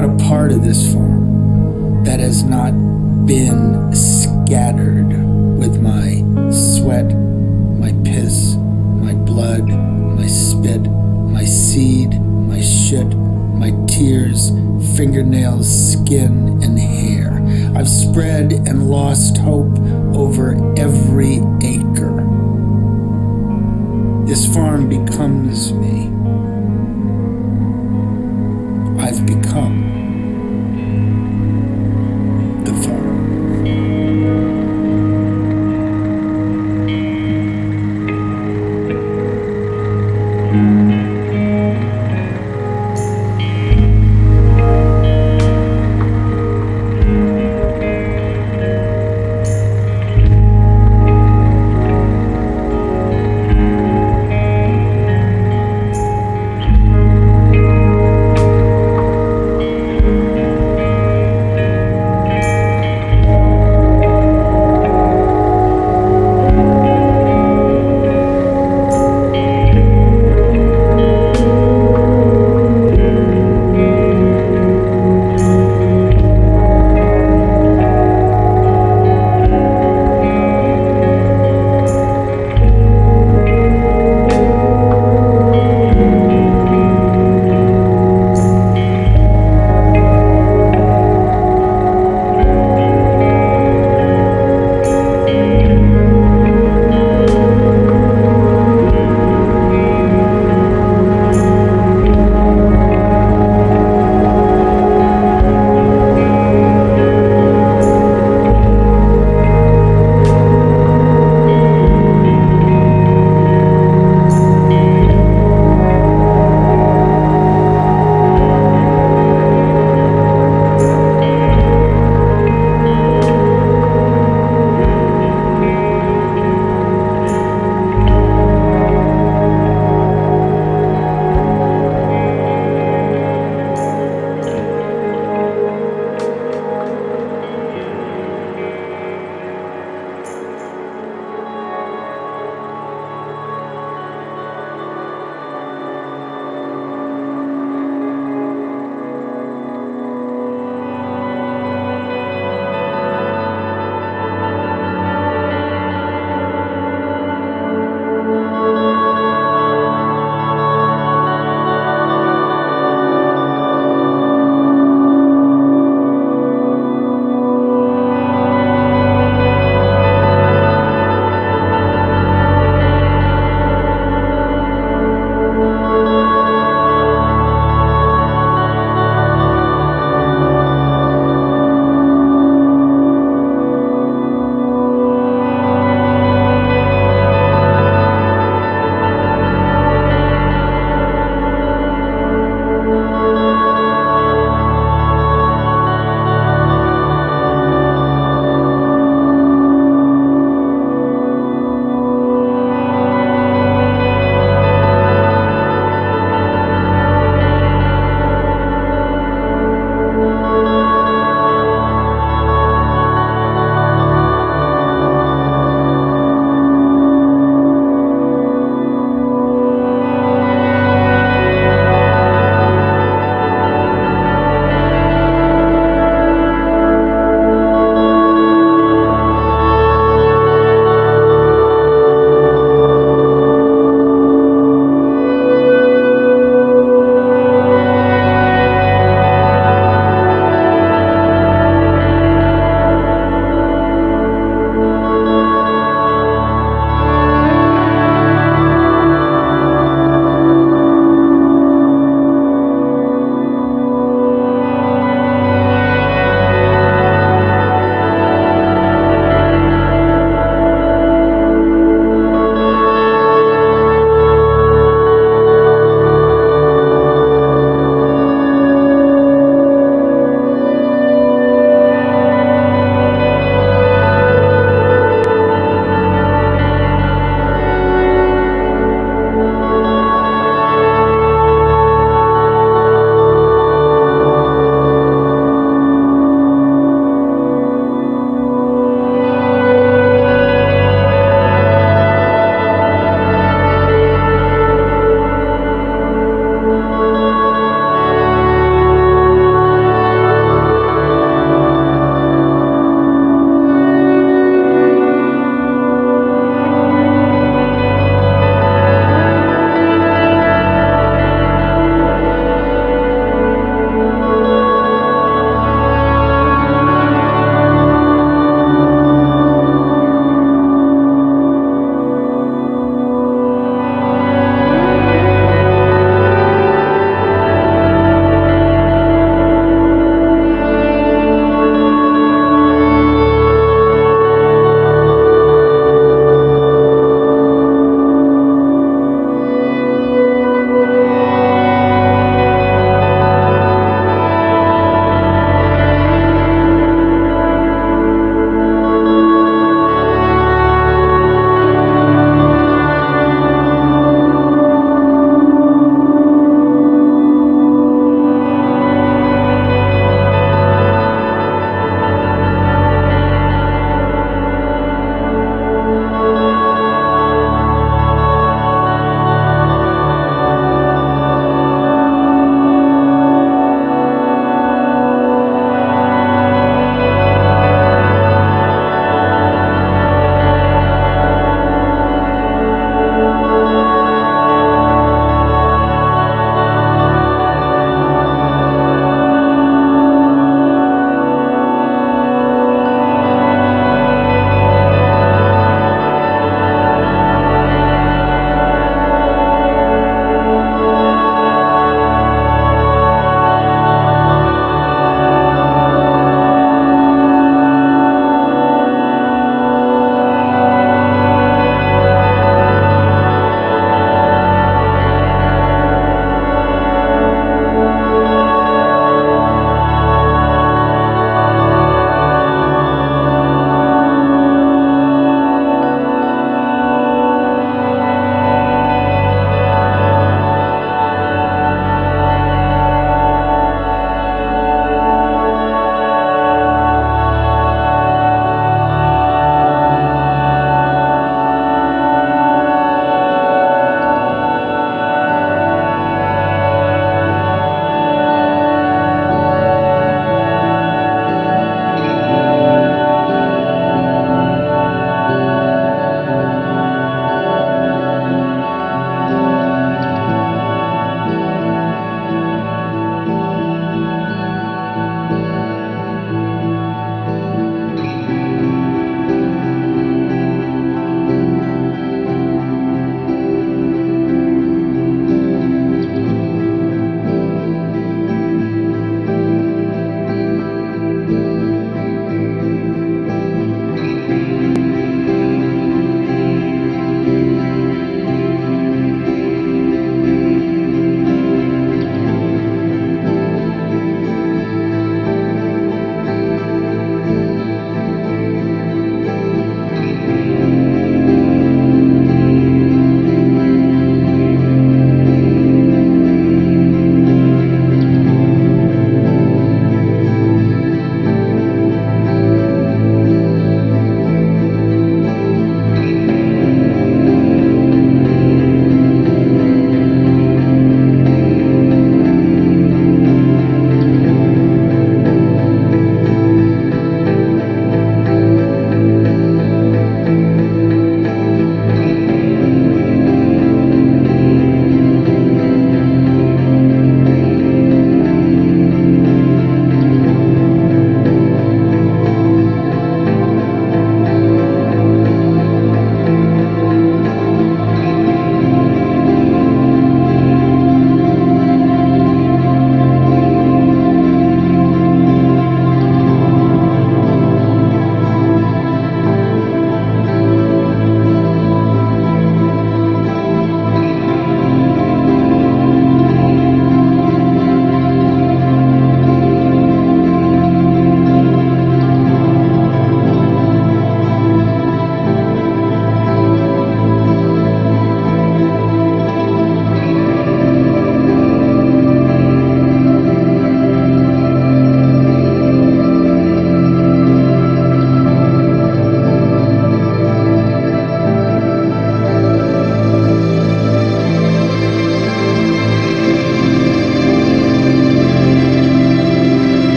not a part of this farm that has not been scattered with my sweat, my piss, my blood, my spit, my seed, my shit, my tears, fingernails, skin, and hair. I've spread and lost hope over every acre. This farm becomes me. Become